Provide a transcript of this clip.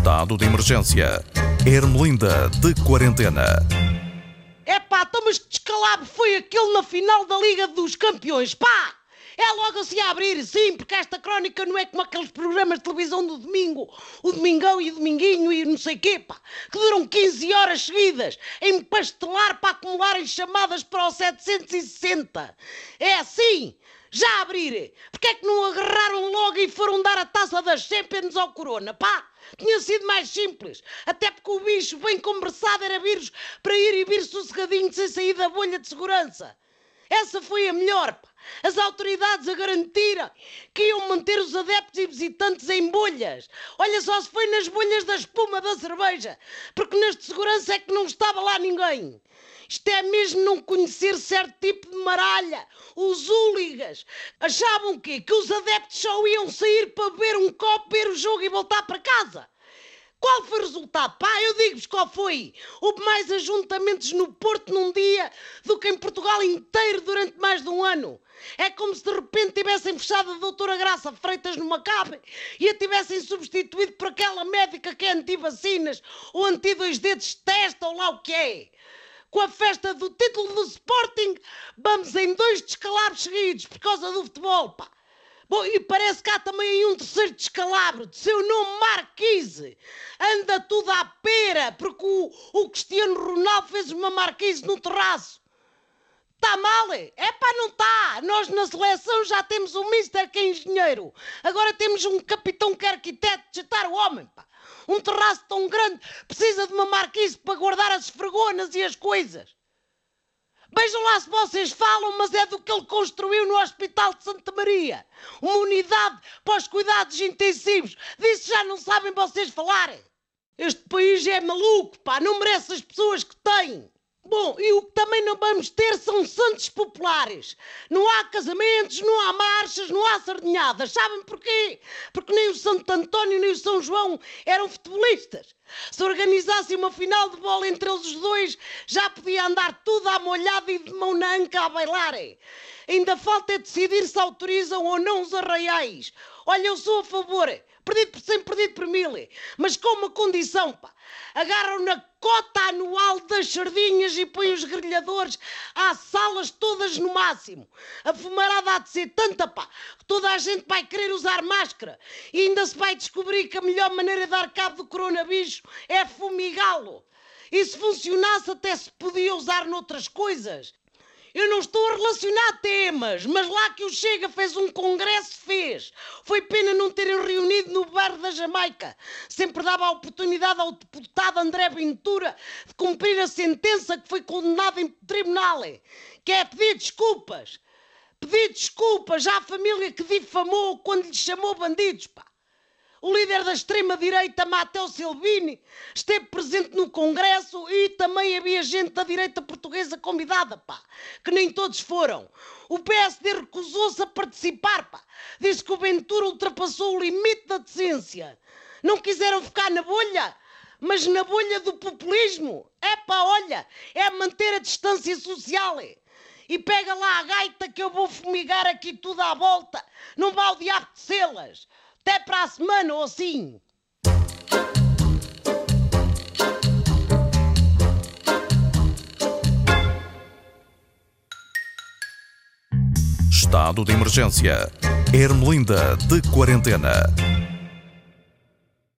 Estado de emergência. Ermelinda de quarentena. É pá, então mas descalabro foi aquele na final da Liga dos Campeões, pá! É logo assim a abrir, sim, porque esta crónica não é como aqueles programas de televisão do domingo, o Domingão e o Dominguinho e não sei quê, pá, que duram 15 horas seguidas em pastelar para acumularem chamadas para o 760. É assim, já abrir. Porque é que não agarraram logo e foram dar a taça das Champions ao Corona, pá? Tinha sido mais simples. Até porque o bicho bem conversado era vírus para ir e vir sossegadinho sem sair da bolha de segurança. Essa foi a melhor. As autoridades a garantiram que iam manter os adeptos e visitantes em bolhas. Olha só se foi nas bolhas da espuma da cerveja, porque neste segurança é que não estava lá ninguém. Isto é mesmo não conhecer certo tipo de maralha. Os húligas achavam o quê? Que os adeptos só iam sair para beber um copo, ver o jogo e voltar para casa. Qual foi o resultado? Pá, eu digo-vos qual foi. Houve mais ajuntamentos no Porto num dia do que em Portugal inteiro durante mais de um ano. É como se de repente tivessem fechado a doutora Graça Freitas numa cabe e a tivessem substituído por aquela médica que é anti-vacinas ou anti-dois dedos de testa ou lá o que é. Com a festa do título do Sporting, vamos em dois descalabros seguidos por causa do futebol, pá. Bom, e parece que há também um terceiro descalabro, de seu nome Marquise. Anda tudo à pera, porque o, o Cristiano Ronaldo fez uma Marquise no terraço. Está mal? É pá, não está. Nós na seleção já temos um Mister que é engenheiro. Agora temos um capitão que é arquiteto de jetar o homem, pá. Um terraço tão grande precisa de uma marquise para guardar as esfregonas e as coisas. Vejam lá se vocês falam, mas é do que ele construiu no Hospital de Santa Maria. Uma unidade para os cuidados intensivos. Disso já não sabem vocês falarem. Este país é maluco, pá, não merece as pessoas que tem. Bom, e o que também não vamos ter são santos populares. Não há casamentos, não há marchas, não há sardinhadas. Sabem porquê? Porque nem o Santo António nem o São João eram futebolistas. Se organizasse uma final de bola entre eles os dois, já podia andar tudo à molhada e de mão na anca a bailar. Ainda falta é decidir se autorizam ou não os arraiais. Olha, eu sou a favor. Perdido por cem, perdido por mil. Mas com uma condição, pá. Agarram na cota anual das sardinhas e põem os grelhadores às salas todas no máximo. A fumarada há de ser tanta, pá, que toda a gente vai querer usar máscara. E ainda se vai descobrir que a melhor maneira de dar cabo do coronavírus é fumigá-lo. E se funcionasse, até se podia usar noutras coisas. Eu não estou a relacionar temas, mas lá que o Chega fez um congresso, fez. Foi pena não terem reunido no bar da Jamaica. Sempre dava a oportunidade ao deputado André Ventura de cumprir a sentença que foi condenado em tribunal. Que é pedir desculpas. Pedir desculpas à família que difamou quando lhe chamou bandidos, pá. O líder da extrema-direita, Matteo Silvini, esteve presente no Congresso e também havia gente da direita portuguesa convidada, pá, que nem todos foram. O PSD recusou-se a participar, pá. Disse que o Ventura ultrapassou o limite da decência. Não quiseram ficar na bolha, mas na bolha do populismo. É pá, olha, é manter a distância social. E pega lá a gaita que eu vou fumigar aqui tudo à volta. Não vá o diabo de selas. Até para a semana assim. Estado de emergência. Ermelinda de quarentena.